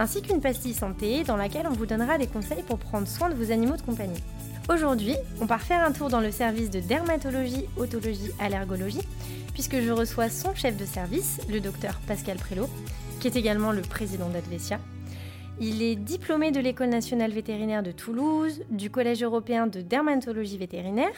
ainsi qu'une pastille santé dans laquelle on vous donnera des conseils pour prendre soin de vos animaux de compagnie. Aujourd'hui, on part faire un tour dans le service de dermatologie, otologie, allergologie, puisque je reçois son chef de service, le docteur Pascal Prélot, qui est également le président d'Advesia. Il est diplômé de l'École nationale vétérinaire de Toulouse, du Collège européen de dermatologie vétérinaire.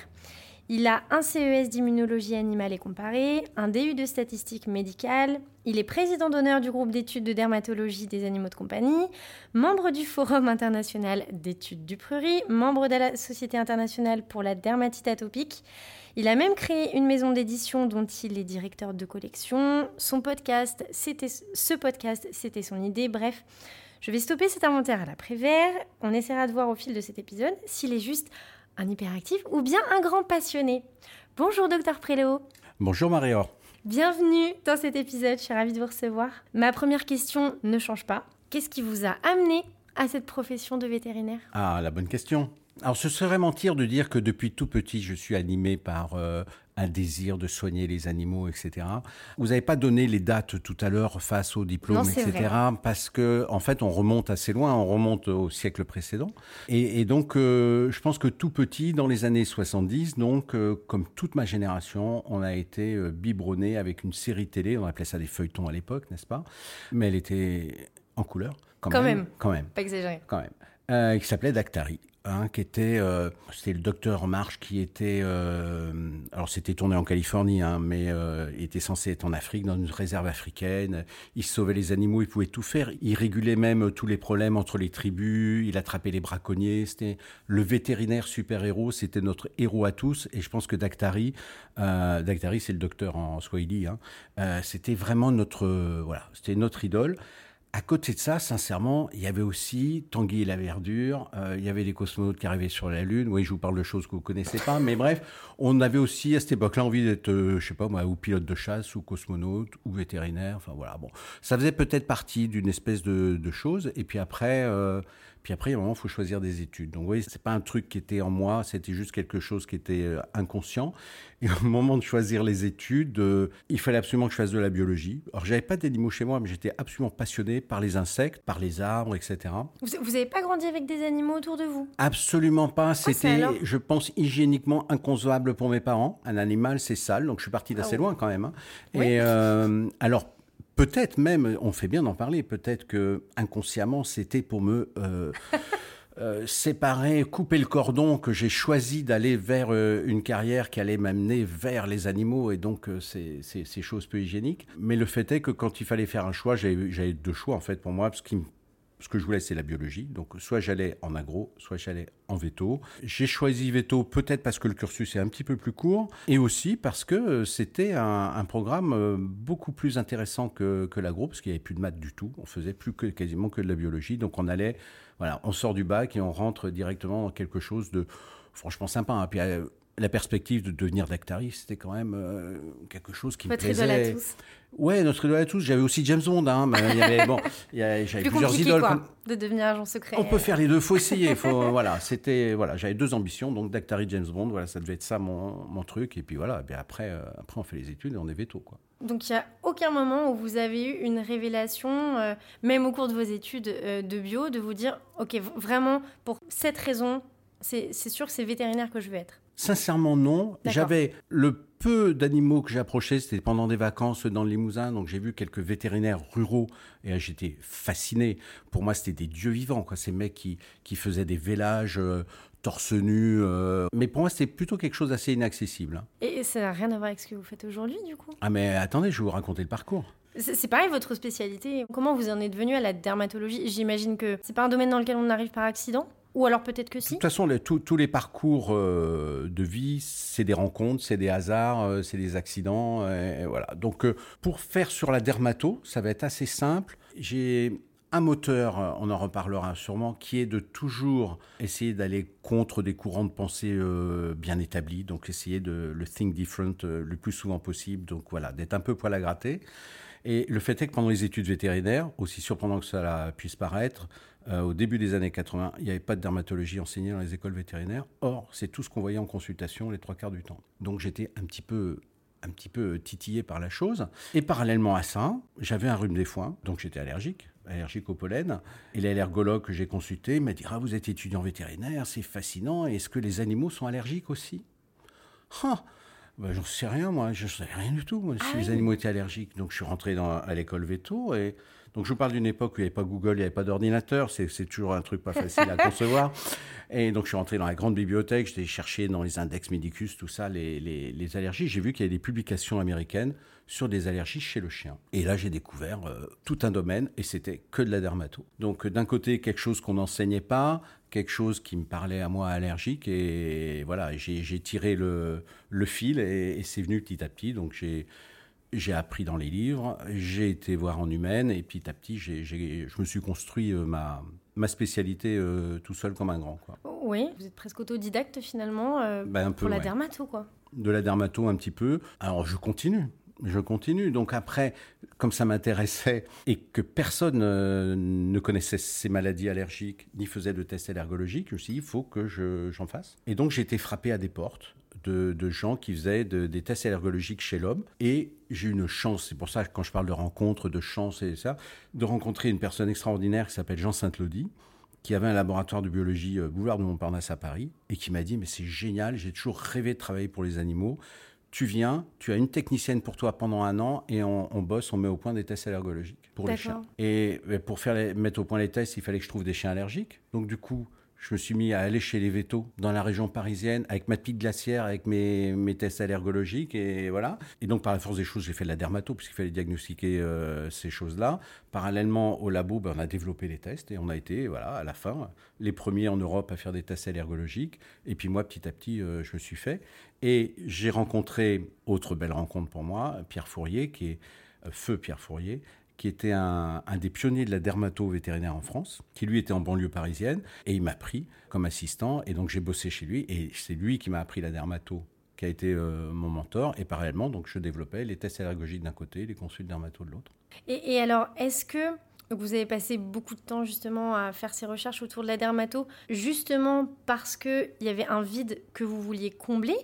Il a un CES d'immunologie animale et comparée, un DU de statistique médicale. Il est président d'honneur du groupe d'études de dermatologie des animaux de compagnie, membre du Forum international d'études du prurit, membre de la Société internationale pour la dermatite atopique. Il a même créé une maison d'édition dont il est directeur de collection. Son podcast, c'était ce podcast, c'était son idée. Bref, je vais stopper cet inventaire à l'après-vert. On essaiera de voir au fil de cet épisode s'il est juste un hyperactif ou bien un grand passionné. Bonjour docteur Prélo. Bonjour Maria. Bienvenue dans cet épisode, je suis ravie de vous recevoir. Ma première question ne change pas. Qu'est-ce qui vous a amené à cette profession de vétérinaire? Ah, la bonne question. Alors, ce serait mentir de dire que depuis tout petit, je suis animé par euh, un désir de soigner les animaux, etc. Vous n'avez pas donné les dates tout à l'heure face au diplôme, Non, etc. vrai. Parce que, en fait, on remonte assez loin, on remonte au siècle précédent. Et, et donc, euh, je pense que tout petit, dans les années 70, donc, euh, comme toute ma génération, on a été biberonné avec une série télé. On appelait ça des feuilletons à l'époque, n'est-ce pas? Mais elle était en couleur, quand, Quand même. Quand même Pas exagéré. quand même, euh, qui s'appelait Dactari. Hein, qui était, euh, c'était le docteur March qui était, euh, alors c'était tourné en Californie, hein, mais euh, il était censé être en Afrique, dans une réserve africaine. Il sauvait les animaux, il pouvait tout faire. Il régulait même tous les problèmes entre les tribus. Il attrapait les braconniers. C'était le vétérinaire super héros. C'était notre héros à tous. Et je pense que Dactari, euh, Dactari, c'est le docteur en Swahili. Hein, c'était vraiment notre, voilà, c'était notre idole. À côté de ça, sincèrement, il y avait aussi Tanguy et la verdure, euh, il y avait les cosmonautes qui arrivaient sur la Lune. Oui, je vous parle de choses que vous connaissez pas, mais bref, on avait aussi à cette époque-là envie d'être, euh, je sais pas moi, ou pilote de chasse, ou cosmonaute, ou vétérinaire. Enfin voilà, bon, ça faisait peut-être partie d'une espèce de, de chose. Et puis après, euh, puis après, il y a un moment, il faut choisir des études. Donc, vous voyez, c'est pas un truc qui était en moi, c'était juste quelque chose qui était euh, inconscient. Et au moment de choisir les études, euh, il fallait absolument que je fasse de la biologie. Alors, j'avais pas d'animaux chez moi, mais j'étais absolument passionné par les insectes, par les arbres, etc. Vous n'avez pas grandi avec des animaux autour de vous? Absolument pas. c'est C'était, je pense, hygiéniquement inconcevable pour mes parents. Un animal, c'est sale, donc je suis parti d'assez Ah oui. loin quand même. hein. Oui. Et euh, alors, peut-être même, on fait bien d'en parler, peut-être que inconsciemment, c'était pour me euh, euh, séparer, couper le cordon, que j'ai choisi d'aller vers euh, une carrière qui allait m'amener vers les animaux et donc ces, ces- ces choses peu hygiéniques. Mais le fait est que quand il fallait faire un choix, j'avais j'avais deux choix en fait pour moi, parce qu'il me ce que je voulais, c'est la biologie. Donc, soit j'allais en agro, soit j'allais en veto. J'ai choisi veto peut-être parce que le cursus est un petit peu plus court et aussi parce que euh, c'était un, programme euh, beaucoup plus intéressant que, que l'agro parce qu'il n'y avait plus de maths du tout. On faisait plus quasiment que de la biologie. Donc, on allait, voilà, on sort du bac et on rentre directement dans quelque chose de franchement sympa. hein. Euh, la perspective de devenir dactari, c'était quand même euh, quelque chose qui Votre me idole plaisait. à tous. Ouais, notre idole à tous. J'avais aussi James Bond, hein, mais il y avait, bon, j'avais Plus plusieurs idoles. quoi, de devenir agent secret. on peut faire les deux, faut essayer. Faut, voilà, c'était, voilà, j'avais deux ambitions, donc Dactari, James Bond, voilà, ça devait être ça mon, mon truc. Et puis voilà, et puis après, euh, après on fait les études et on est veto, quoi. Donc il n'y a aucun moment où vous avez eu une révélation, euh, même au cours de vos études de bio, de vous dire, ok, vraiment, pour cette raison, c'est c'est sûr que c'est vétérinaire que je veux être. Sincèrement, non. J'avais le peu d'animaux que j'approchais, c'était pendant des vacances dans le Limousin, donc j'ai vu quelques vétérinaires ruraux et j'étais fasciné. Pour moi, c'était des dieux vivants, quoi. Ces mecs qui, qui faisaient des vélages euh, torse nu. euh. Mais pour moi, c'était plutôt quelque chose d'assez inaccessible. hein. Et ça n'a rien à voir avec ce que vous faites aujourd'hui, du coup? Ah, mais attendez, je vais vous raconter le parcours. C'est c'est pareil, votre spécialité. Comment vous en êtes venu à la dermatologie? J'imagine que c'est pas un domaine dans lequel on arrive par accident? Ou alors peut-être que De si toute façon, les- tous- tous les parcours euh, de vie, c'est des rencontres, c'est des hasards, euh, c'est des accidents. et voilà. Donc, euh, pour faire sur la dermato, ça va être assez simple. J'ai un moteur, on en reparlera sûrement, qui est de toujours essayer d'aller contre des courants de pensée euh, bien établis, donc essayer de le think different euh, le plus souvent possible, donc voilà, d'être un peu poil à gratter. Et le fait est que pendant les études vétérinaires, aussi surprenant que cela puisse paraître, euh, au début des années 80, il n'y avait pas de dermatologie enseignée dans les écoles vétérinaires. Or, c'est tout ce qu'on voyait en consultation les trois quarts du temps. Donc j'étais un petit peu un petit peu titillé par la chose. Et parallèlement à ça, j'avais un rhume des foins, donc j'étais allergique, allergique au pollen. Et l'allergologue que j'ai consulté m'a dit Ah, vous êtes étudiant vétérinaire, c'est fascinant. Est-ce que les animaux sont allergiques aussi? Ah, ben, J'en sais rien, moi, je ne sais rien du tout, moi, si ah les animaux étaient allergiques. Donc je suis rentré dans, à l'école veto et donc je vous parle d'une époque où il n'y avait pas Google, il n'y avait pas d'ordinateur, c'est toujours un truc pas facile à concevoir. Et donc je suis rentré dans la grande bibliothèque, j'étais cherché dans les index Medicus, tout ça, les, les, allergies. J'ai vu qu'il y avait des publications américaines sur des allergies chez le chien. Et là j'ai découvert euh, tout un domaine et c'était que de la dermato. Donc d'un côté quelque chose qu'on n'enseignait pas, quelque chose qui me parlait à moi allergique et voilà, j'ai tiré le, le fil et, et c'est venu petit à petit. Donc j'ai j'ai appris dans les livres, j'ai été voir en humaine, et petit à petit, je me suis construit euh, ma, ma spécialité euh, tout seul comme un grand. Quoi. Oui, vous êtes presque autodidacte finalement euh, ben, un peu, pour la dermato, quoi. De la dermato un petit peu. Alors je continue. Je continue. Donc après, comme ça m'intéressait et que personne ne connaissait ces maladies allergiques ni faisait de tests allergologiques, je me suis dit, il faut que j'en fasse. Et donc j'ai été frappé à des portes de, gens qui faisaient des tests allergologiques chez l'homme. Et j'ai eu une chance, c'est pour ça que quand je parle de rencontre, de chance et ça, de rencontrer une personne extraordinaire qui s'appelle Jean Saint-Lody, qui avait un laboratoire de biologie euh, boulevard de Montparnasse à Paris, et qui m'a dit, mais c'est génial, j'ai toujours rêvé de travailler pour les animaux. Tu viens, tu as une technicienne pour toi pendant un an et on, bosse, on met au point des tests allergologiques pour les chiens. Et pour faire mettre au point les tests, il fallait que je trouve des chiens allergiques. Donc du coup, je me suis mis à aller chez les vétos dans la région parisienne avec ma petite glacière, avec mes, tests allergologiques et voilà. Et donc par la force des choses, j'ai fait de la dermato puisqu'il fallait diagnostiquer euh, ces choses-là. Parallèlement au labo, ben, on a développé les tests et on a été voilà à la fin les premiers en Europe à faire des tests allergologiques. Et puis moi, petit à petit, euh, je me suis fait. Et j'ai rencontré autre belle rencontre pour moi, Pierre Fourier, qui est euh, feu Pierre Fourier, qui était un, des pionniers de la dermato vétérinaire en France, qui lui était en banlieue parisienne, et il m'a pris comme assistant, et donc j'ai bossé chez lui, et c'est lui qui m'a appris la dermato, qui a été euh, mon mentor, et parallèlement, donc je développais les tests allergologiques d'un côté, les consultes dermato de l'autre. Et, alors, est-ce que vous avez passé beaucoup de temps justement à faire ces recherches autour de la dermato, justement parce qu'il y avait un vide que vous vouliez combler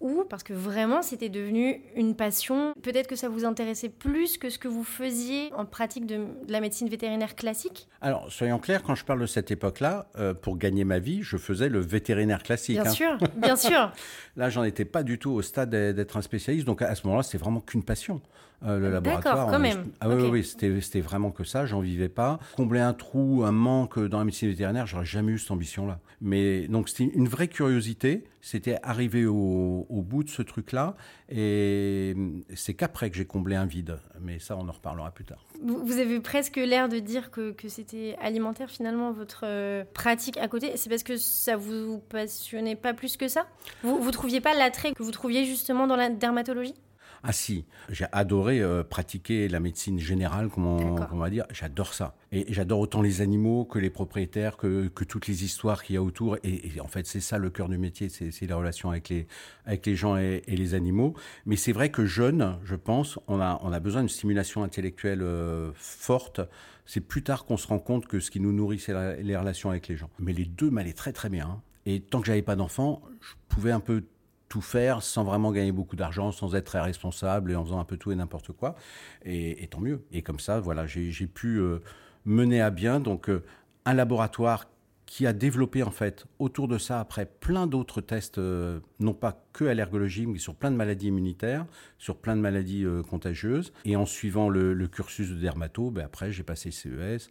ou parce que vraiment c'était devenu une passion Peut-être que ça vous intéressait plus que ce que vous faisiez en pratique de, la médecine vétérinaire classique? Alors, soyons clairs, quand je parle de cette époque-là, euh, pour gagner ma vie, je faisais le vétérinaire classique. Bien hein. sûr, bien sûr. Là, j'en étais pas du tout au stade d'être un spécialiste, donc à ce moment-là, c'est vraiment qu'une passion. Euh, le laboratoire. D'accord, quand même. Ah oui, oui, c'était vraiment que ça, j'en vivais pas. Combler un trou, un manque dans la médecine vétérinaire, j'aurais jamais eu cette ambition-là. Mais donc, c'était une vraie curiosité, c'était arriver au, au, bout de ce truc-là, et c'est qu'après que j'ai comblé un vide. Mais ça, on en reparlera plus tard. Vous avez presque l'air de dire que, que c'était alimentaire finalement votre euh, pratique à côté. C'est parce que ça vous passionnait pas plus que ça? Vous vous trouviez pas l'attrait que vous trouviez justement dans la dermatologie? Ah si, j'ai adoré euh, pratiquer la médecine générale, comme on, va dire. J'adore ça. Et, j'adore autant les animaux que les propriétaires, que, toutes les histoires qu'il y a autour. Et, en fait, c'est ça le cœur du métier, c'est la relation avec les, avec les gens et, les animaux. Mais c'est vrai que jeune, je pense, on a, on a besoin d'une stimulation intellectuelle euh, forte. C'est plus tard qu'on se rend compte que ce qui nous nourrit, c'est les relations avec les gens. Mais les deux m'allaient très très bien. Et tant que j'avais pas d'enfant, je pouvais un peu tout faire sans vraiment gagner beaucoup d'argent, sans être très responsable et en faisant un peu tout et n'importe quoi. Et, tant mieux. Et comme ça, voilà, j'ai pu euh, mener à bien donc euh, un laboratoire qui a développé en fait autour de ça après plein d'autres tests, euh, non pas que allergologie, mais sur plein de maladies immunitaires, sur plein de maladies contagieuses. Et en suivant le, cursus de dermato, ben après j'ai passé CES,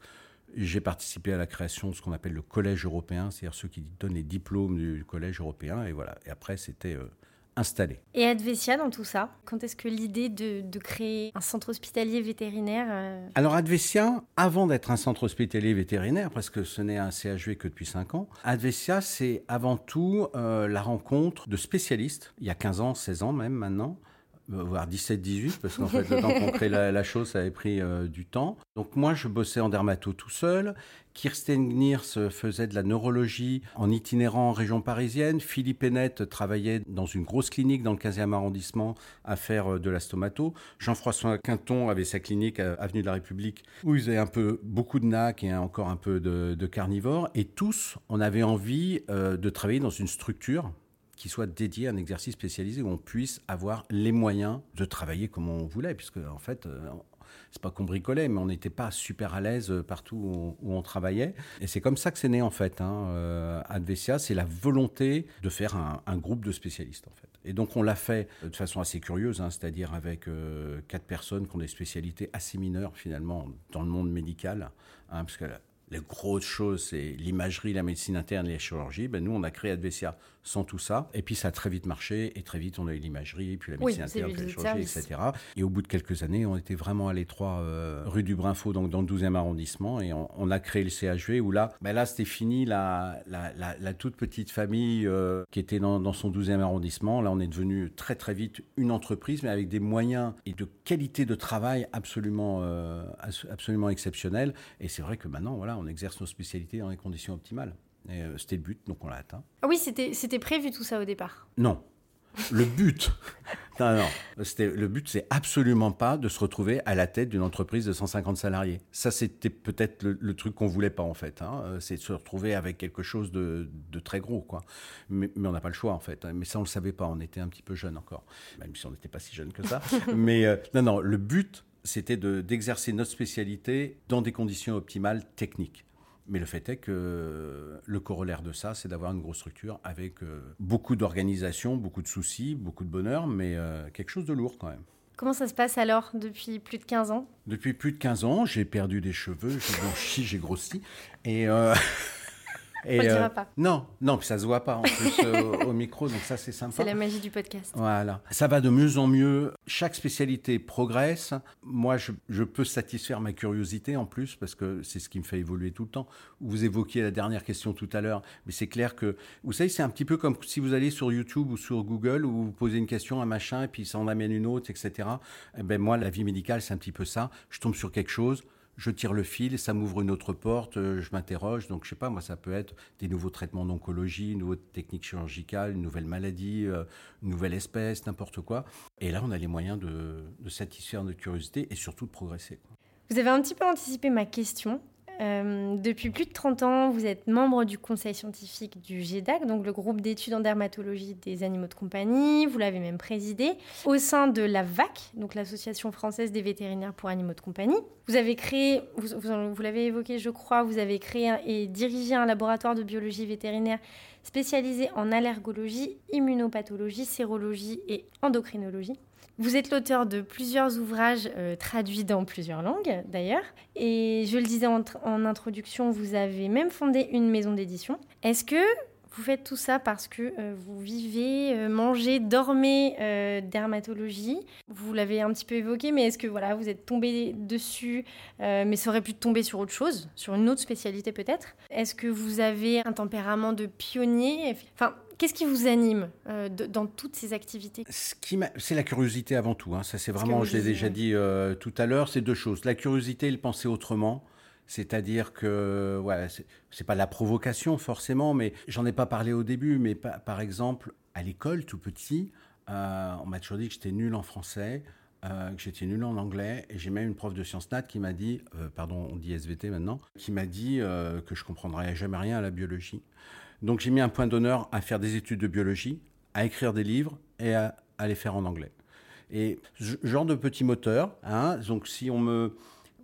j'ai participé à la création de ce qu'on appelle le collège européen, c'est-à-dire ceux qui donnent les diplômes du collège européen. Et voilà. Et après, c'était euh, installé. Et Advesia dans tout ça Quand est-ce que l'idée de, créer un centre hospitalier vétérinaire euh, Alors Advesia, avant d'être un centre hospitalier vétérinaire, parce que ce n'est un CHV que depuis 5 ans, Advesia, c'est avant tout euh, la rencontre de spécialistes, il y a 15 ans, 16 ans même maintenant, voire 17-18, parce qu'en fait, le temps qu'on crée la, chose, ça avait pris du temps. Donc moi, je bossais en dermato tout seul. Kirsten Gniers faisait de la neurologie en itinérant en région parisienne. Philippe Hennette travaillait dans une grosse clinique dans le 15e arrondissement à faire de la stomato. Jean-François Quinton avait sa clinique à Avenue de la République où il faisait un peu beaucoup de NAC et encore un peu de, de carnivore. Et tous, on avait envie de travailler dans une structure soit dédié à un exercice spécialisé où on puisse avoir les moyens de travailler comme on voulait, puisque en fait, euh, c'est pas qu'on bricolait, mais on n'était pas super à l'aise partout où on, travaillait. Et c'est comme ça que c'est né en fait. Hein, euh, Advesia, c'est la volonté de faire un, groupe de spécialistes en fait. Et donc on l'a fait de façon assez curieuse, hein, c'est-à-dire avec euh, quatre personnes qui ont des spécialités assez mineures finalement dans le monde médical, hein, parce que les grosses choses, c'est l'imagerie, la médecine interne et la chirurgie. Ben, nous, on a créé Advesia sans tout ça. Et puis, ça a très vite marché. Et très vite, on a eu l'imagerie, puis la médecine interne, la chirurgie, etc. Et au bout de quelques années, on était vraiment à l'étroit euh, rue du Brinfo, donc dans le 12e arrondissement. Et on, a créé le CHV où là, ben là c'était fini la, la, toute petite famille euh, qui était dans, son 12e arrondissement. Là, on est devenu très, très vite une entreprise, mais avec des moyens et de qualité de travail absolument, euh, absolument exceptionnels. Et c'est vrai que maintenant, voilà, on exerce nos spécialités dans les conditions optimales. Euh, c'était le but, donc on l'a atteint. Ah oui, c'était prévu tout ça au départ Non. Le but, non, non, le but, c'est absolument pas de se retrouver à la tête d'une entreprise de 150 salariés. Ça, c'était peut-être le, truc qu'on voulait pas en fait. Hein. Euh, c'est de se retrouver avec quelque chose de, très gros, quoi. Mais, on n'a pas le choix en fait. Mais ça, on le savait pas. On était un petit peu jeune encore, même si on n'était pas si jeune que ça. mais euh, non, non, le but, c'était d'exercer notre spécialité dans des conditions optimales techniques. Mais le fait est que le corollaire de ça, c'est d'avoir une grosse structure avec euh, beaucoup d'organisation, beaucoup de soucis, beaucoup de bonheur, mais euh, quelque chose de lourd quand même. Comment ça se passe alors depuis plus de 15 ans? Depuis plus de 15 ans, j'ai perdu des cheveux, j'ai blanchi, j'ai grossi. Et euh, Et, on euh, pas. Non, non, ça se voit pas en plus euh, au micro, donc ça c'est sympa. C'est la magie du podcast. Voilà. Ça va de mieux en mieux. Chaque spécialité progresse. Moi, je, peux satisfaire ma curiosité en plus parce que c'est ce qui me fait évoluer tout le temps. Vous évoquiez la dernière question tout à l'heure, mais c'est clair que, vous savez, c'est un petit peu comme si vous allez sur YouTube ou sur Google où vous posez une question, un machin, et puis ça en amène une autre, etc. Eh ben moi, la vie médicale, c'est un petit peu ça. Je tombe sur quelque chose je tire le fil, ça m'ouvre une autre porte, euh, je m'interroge. Donc, je sais pas, moi, ça peut être des nouveaux traitements d'oncologie, une nouvelle technique chirurgicale, une nouvelle maladie, euh, une nouvelle espèce, n'importe quoi. Et là, on a les moyens de, satisfaire notre curiosité et surtout de progresser. Vous avez un petit peu anticipé ma question. Euh, depuis plus de 30 ans, vous êtes membre du conseil scientifique du GEDAC, donc le groupe d'études en dermatologie des animaux de compagnie. Vous l'avez même présidé au sein de la VAC, donc l'Association française des vétérinaires pour animaux de compagnie. Vous avez créé, vous, vous l'avez évoqué, je crois, vous avez créé et dirigé un laboratoire de biologie vétérinaire spécialisé en allergologie, immunopathologie, sérologie et endocrinologie. Vous êtes l'auteur de plusieurs ouvrages euh, traduits dans plusieurs langues, d'ailleurs. Et je le disais en, introduction, vous avez même fondé une maison d'édition. Est-ce que vous faites tout ça parce que euh, vous vivez, euh, mangez, dormez dermatologie? Vous l'avez un petit peu évoqué, mais est-ce que voilà, vous êtes tombé dessus, mais ça aurait pu tomber sur autre chose, sur une autre spécialité peut-être? Est-ce que vous avez un tempérament de pionnier? Enfin, Qu'est-ce qui vous anime euh, dans toutes ces activités C'est la curiosité avant tout. Hein. Ça, c'est vraiment, je l'ai déjà dit euh, tout à l'heure, c'est deux choses. La curiosité et le penser autrement. C'est-à-dire que, ouais, c'est pas la provocation forcément, mais j'en ai pas parlé au début, mais par exemple, à l'école, tout petit, euh, on m'a toujours dit que j'étais nul en français, que j'étais nul en anglais, et j'ai même une prof de sciences nat qui m'a dit, pardon, on dit SVT maintenant, qui m'a dit que je comprendrais jamais rien à la biologie. Donc j'ai mis un point d'honneur à faire des études de biologie, à écrire des livres et à, les faire en anglais. Et ce genre de petit moteur, hein, donc si on me...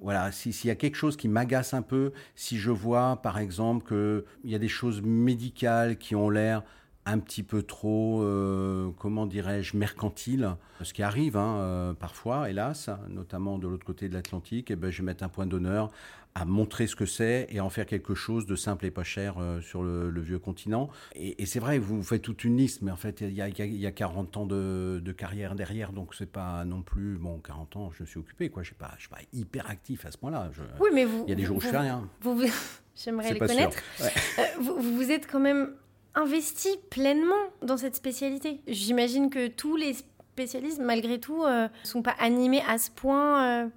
Voilà, s'il y a quelque chose qui m'agace un peu, si je vois par exemple qu'il y a des choses médicales qui ont l'air un petit peu trop, euh, comment dirais-je, mercantile, ce qui arrive hein, euh, parfois, hélas, notamment de l'autre côté de l'Atlantique, et eh ben, je vais mettre un point d'honneur à montrer ce que c'est et en faire quelque chose de simple et pas cher euh, sur le, vieux continent. Et, c'est vrai, vous faites toute une liste, mais en fait, il y a, y a 40 ans de, carrière derrière, donc c'est pas non plus, bon, 40 ans, je me suis occupé, quoi. Je suis pas, je suis pas hyper actif à ce point-là. Oui, mais vous. Il y a des jours où je fais rien. Vous, J'aimerais les connaître. Euh, vous, vous êtes quand même investi pleinement dans cette spécialité. J'imagine que tous les spécialistes, malgré tout, ne sont pas animés à ce point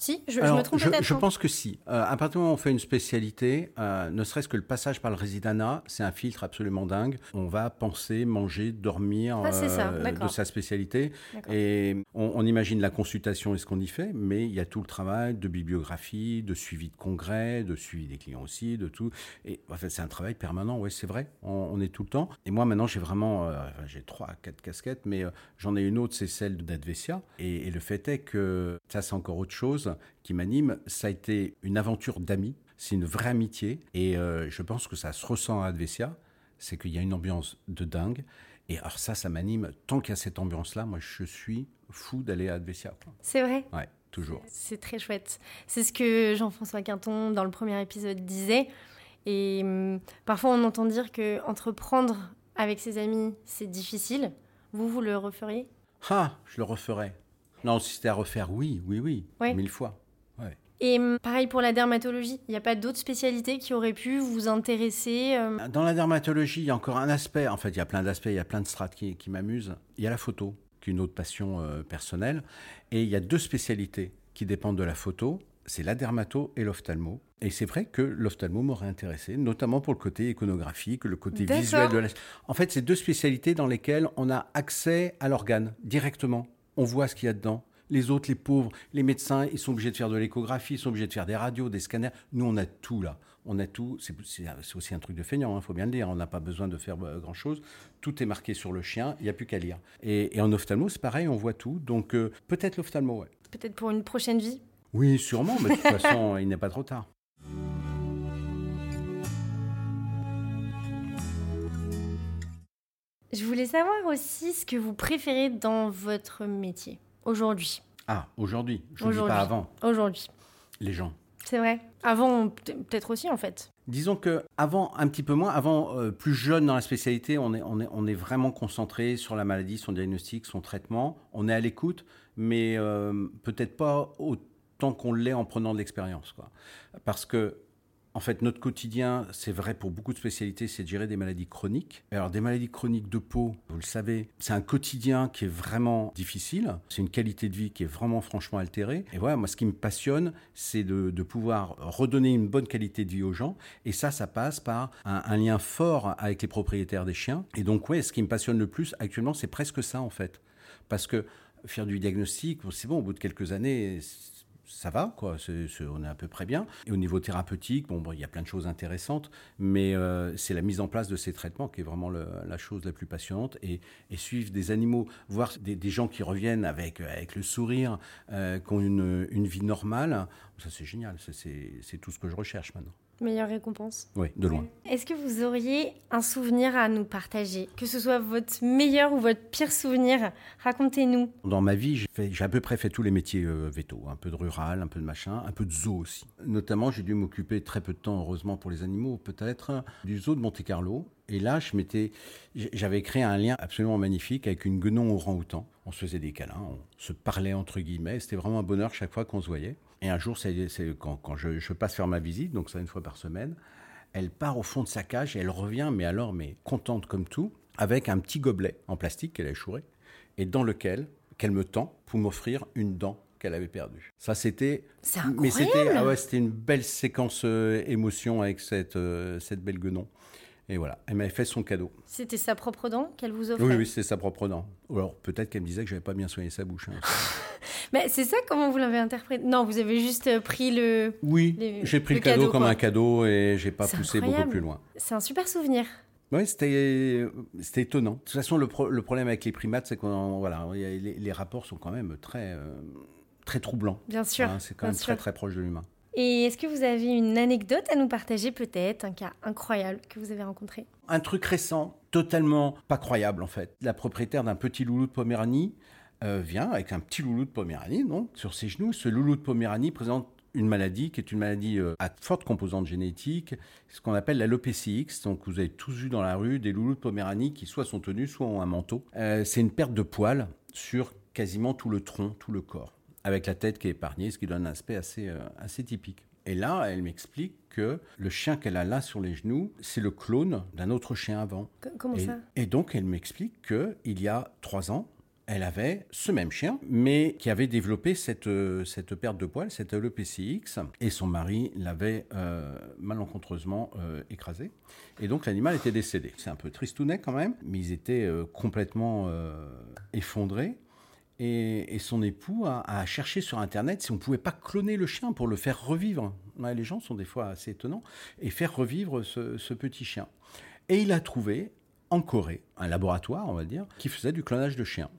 si, je, me trompe peut-être. Je, hein. pense que si. Euh, à partir du moment où on fait une spécialité, euh, ne serait-ce que le passage par le résidana, c'est un filtre absolument dingue. On va penser, manger, dormir ah, euh, de sa spécialité. Et on, imagine la consultation et ce qu'on y fait, mais il y a tout le travail de bibliographie, de suivi de congrès, de suivi des clients aussi, de tout. Et en fait, c'est un travail permanent, oui, c'est vrai. On, est tout le temps. Et moi, maintenant, j'ai vraiment, j'ai trois, quatre casquettes, mais j'en ai une autre, c'est celle d'Advesia. et le fait est que ça, c'est encore autre chose qui m'anime, ça a été une aventure d'amis. C'est une vraie amitié. Et euh, je pense que ça se ressent à Advesia. C'est qu'il y a une ambiance de dingue. Et alors ça, ça m'anime. Tant qu'il y a cette ambiance-là, moi, je suis fou d'aller à Advesia. C'est vrai? Ouais, toujours. C'est très chouette. C'est ce que Jean-François Quinton, dans le premier épisode, disait. Et hum, parfois, on entend dire que entreprendre avec ses amis, c'est difficile. Vous, vous le referiez? Ah, je le referais. Non, si c'était à refaire, oui, oui, oui, mille fois. Et hum, pareil pour la dermatologie, il n'y a pas d'autres spécialités qui auraient pu vous intéresser hum? Dans la dermatologie, il y a encore un aspect, en fait, il y a plein d'aspects, il y a plein de strates qui, m'amusent. Il y a la photo, qui est une autre passion euh, personnelle, et il y a deux spécialités qui dépendent de la photo, c'est la dermato et l'ophtalmo. Et c'est vrai que l'ophtalmo m'aurait intéressé, notamment pour le côté iconographique, le côté visuel de la... En fait, c'est deux spécialités dans lesquelles on a accès à l'organe directement on voit ce qu'il y a dedans. Les autres, les pauvres, les médecins, ils sont obligés de faire de l'échographie, ils sont obligés de faire des radios, des scanners. Nous, on a tout là. On a tout. C'est aussi un truc de feignant, il hein, faut bien le dire. On n'a pas besoin de faire euh, grand-chose. Tout est marqué sur le chien, il n'y a plus qu'à lire. Et, en ophtalmo, c'est pareil, on voit tout. Donc euh, peut-être l'ophtalmo, ouais. Peut-être pour une prochaine vie Oui, sûrement, mais de toute façon, il n'est pas trop tard. Je voulais savoir aussi ce que vous préférez dans votre métier aujourd'hui. Ah, aujourd'hui Je ne dis pas avant. Aujourd'hui. Les gens. C'est vrai. Avant, peut-être aussi en fait. Disons que avant, un petit peu moins, avant, euh, plus jeune dans la spécialité, on est, on, est, on est vraiment concentré sur la maladie, son diagnostic, son traitement. On est à l'écoute, mais euh, peut-être pas autant qu'on l'est en prenant de l'expérience. Parce que en fait, notre quotidien, c'est vrai pour beaucoup de spécialités, c'est de gérer des maladies chroniques. Alors, des maladies chroniques de peau, vous le savez, c'est un quotidien qui est vraiment difficile. C'est une qualité de vie qui est vraiment franchement altérée. Et voilà, moi, ce qui me passionne, c'est de, pouvoir redonner une bonne qualité de vie aux gens. Et ça, ça passe par un, lien fort avec les propriétaires des chiens. Et donc, ouais, ce qui me passionne le plus actuellement, c'est presque ça, en fait. Parce que faire du diagnostic, c'est bon, au bout de quelques années, ça va, quoi. on est à peu près bien. Et au niveau thérapeutique, bon, il y a plein de choses intéressantes, mais euh, c'est la mise en place de ces traitements qui est vraiment la chose la plus passionnante. Et, suivre des animaux, voir des, gens qui reviennent avec, avec le sourire, euh, qui ont une, une vie normale, ça c'est génial. C'est tout ce que je recherche maintenant. Meilleure récompense Oui, de loin. Est-ce que vous auriez un souvenir à nous partager? Que ce soit votre meilleur ou votre pire souvenir, racontez-nous. Dans ma vie, j'ai à peu près fait tous les métiers euh, vétos. Un peu de rural, un peu de machin, un peu de zoo aussi. Notamment, j'ai dû m'occuper très peu de temps, heureusement pour les animaux peut-être, du zoo de Monte-Carlo. Et là, je m'étais, j'avais créé un lien absolument magnifique avec une guenon orang-outan. On se faisait des câlins, on se parlait entre guillemets. C'était vraiment un bonheur chaque fois qu'on se voyait. Et un jour, c'est, quand, quand je, passe faire ma visite, donc ça une fois par semaine, elle part au fond de sa cage et elle revient, mais alors, mais contente comme tout, avec un petit gobelet en plastique qu'elle a échouré et dans lequel qu'elle me tend pour m'offrir une dent qu'elle avait perdue. Ça, c'était. C'est incroyable. Mais c'était, ah ouais, c'était une belle séquence euh, émotion avec cette, euh, cette belle guenon. Et voilà, elle m'avait fait son cadeau. C'était sa propre dent qu'elle vous offrait Oui, oui, c'était sa propre dent. alors peut-être qu'elle me disait que je n'avais pas bien soigné sa bouche. Hein. Mais c'est ça comment vous l'avez interprété? Non, vous avez juste euh, pris le. Oui, j'ai pris le, cadeau, comme un cadeau et j'ai pas poussé beaucoup plus loin. C'est un super souvenir. Oui, c'était étonnant. De toute façon, le, le problème avec les primates, c'est que voilà, les, les, rapports sont quand même très, euh, très troublants. Bien sûr. Hein, c'est quand même très, très proche de l'humain. Et est-ce que vous avez une anecdote à nous partager peut-être, un cas incroyable que vous avez rencontré? Un truc récent, totalement pas croyable en fait. La propriétaire d'un petit loulou de Poméranie euh, vient avec un petit loulou de Poméranie, donc sur ses genoux. Ce loulou de Poméranie présente une maladie qui est une maladie euh, à forte composante génétique, ce qu'on appelle l'alopécie Donc vous avez tous vu dans la rue des loulous de Poméranie qui soit sont tenus, soit ont un manteau. Euh, c'est une perte de poils sur quasiment tout le tronc, tout le corps avec la tête qui est épargnée, ce qui donne un aspect assez, euh, assez typique. Et là, elle m'explique que le chien qu'elle a là sur les genoux, c'est le clone d'un autre chien avant. comment et, ça? Et donc, elle m'explique qu'il y a trois ans, elle avait ce même chien, mais qui avait développé cette, euh, cette perte de poils, cette LEPCX, et son mari l'avait euh, malencontreusement euh, écrasé. Et donc l'animal était décédé. C'est un peu tristounet quand même, mais ils étaient complètement effondrés. Et, son époux a, cherché sur Internet si on pouvait pas cloner le chien pour le faire revivre. les gens sont des fois assez étonnants. Et faire revivre ce, ce petit chien. Et il a trouvé en Corée, un laboratoire, on va dire, qui faisait du clonage de chiens.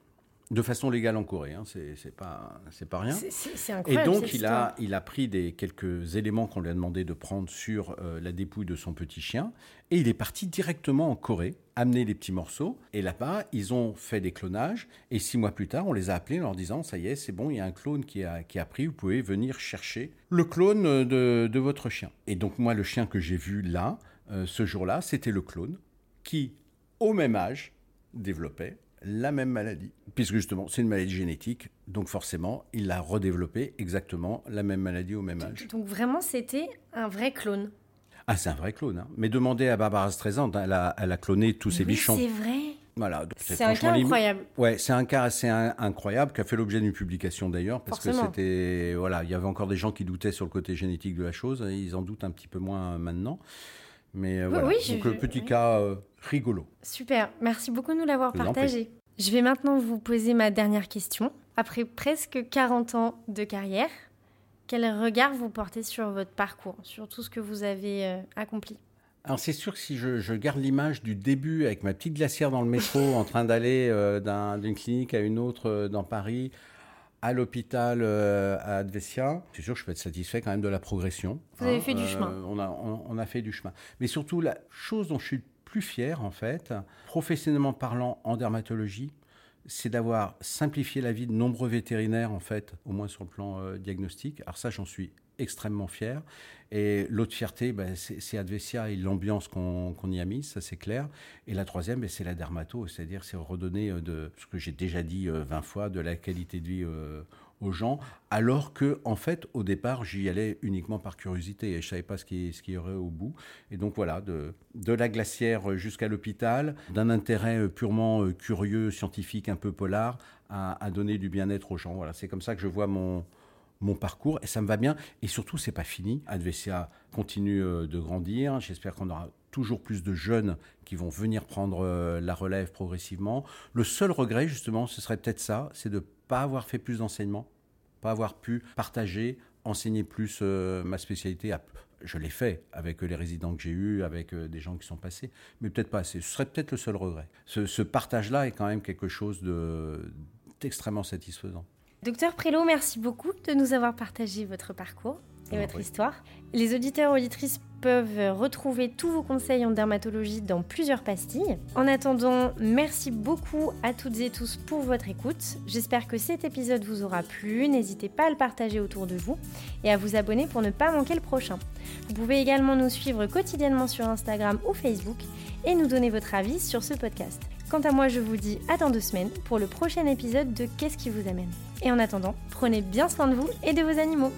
De façon légale en Corée, hein, c'est pas, pas rien. C'est incroyable. Et donc, il a, il a pris des, quelques éléments qu'on lui a demandé de prendre sur euh, la dépouille de son petit chien. Et il est parti directement en Corée, amener les petits morceaux. Et là-bas, ils ont fait des clonages. Et six mois plus tard, on les a appelés en leur disant Ça y est, c'est bon, il y a un clone qui a, qui a pris, vous pouvez venir chercher le clone de, de votre chien. Et donc, moi, le chien que j'ai vu là, euh, ce jour-là, c'était le clone qui, au même âge, développait la même maladie, puisque justement c'est une maladie génétique, donc forcément il a redéveloppé exactement la même maladie au même âge. Donc vraiment c'était un vrai clone. Ah c'est un vrai clone, hein. mais demandez à Barbara Streisand, elle a, elle a cloné tous ses bichons. C'est vrai. Voilà, c'est un cas incroyable. Ouais, c'est un cas assez incroyable qui a fait l'objet d'une publication d'ailleurs parce que c'était voilà, il y avait encore des gens qui doutaient sur le côté génétique de la chose, ils en doutent un petit peu moins maintenant. Mais euh, voilà, donc le petit cas euh, rigolo. Super, merci beaucoup de nous l'avoir partagé. Je vais maintenant vous poser ma dernière question. Après presque 40 ans de carrière, quel regard vous portez sur votre parcours, sur tout ce que vous avez euh, accompli? Alors c'est sûr que si je, garde l'image du début avec ma petite glacière dans le métro en train d'aller d'une clinique à une autre dans Paris, à l'hôpital euh, à Advesia, c'est sûr que je peux être satisfait quand même de la progression. Vous avez hein. fait du chemin. Euh, on a, on, a fait du chemin. Mais surtout, la chose dont je suis plus fier, en fait, professionnellement parlant en dermatologie, c'est d'avoir simplifié la vie de nombreux vétérinaires, en fait, au moins sur le plan euh, diagnostic. Alors ça, j'en suis extrêmement fier. Et l'autre fierté, ben, c'est Advesia et l'ambiance qu'on y a mise, ça c'est clair. Et la troisième, ben, c'est la dermato, c'est-à-dire c'est redonner euh, de ce que j'ai déjà dit 20 euh, fois, de la qualité de vie euh, aux gens, alors que en fait au départ j'y allais uniquement par curiosité et je savais pas ce qu'il ce qui y aurait au bout. Et donc voilà, de, de la glacière jusqu'à l'hôpital, d'un intérêt purement curieux, scientifique, un peu polar, à, donner du bien-être aux gens. Voilà, c'est comme ça que je vois mon mon parcours et ça me va bien. Et surtout, c'est pas fini. Advesia continue euh, de grandir. J'espère qu'on aura toujours plus de jeunes qui vont venir prendre euh, la relève progressivement. Le seul regret, justement, ce serait peut-être ça, c'est de pas avoir fait plus d'enseignement, pas avoir pu partager, enseigner plus euh, ma spécialité. Je l'ai fait avec les résidents que j'ai eus, avec des gens qui sont passés, mais peut-être pas assez. Ce serait peut-être le seul regret. Ce, ce partage-là est quand même quelque chose d'extrêmement satisfaisant. Docteur Prélo, merci beaucoup de nous avoir partagé votre parcours et votre histoire. Les auditeurs et auditrices peuvent retrouver tous vos conseils en dermatologie dans plusieurs pastilles. En attendant, merci beaucoup à toutes et tous pour votre écoute. J'espère que cet épisode vous aura plu. N'hésitez pas à le partager autour de vous et à vous abonner pour ne pas manquer le prochain. Vous pouvez également nous suivre quotidiennement sur Instagram ou Facebook et nous donner votre avis sur ce podcast. Quant à moi, je vous dis à dans deux semaines pour le prochain épisode de Qu'est-ce qui vous amène? Et en attendant, prenez bien soin de vous et de vos animaux.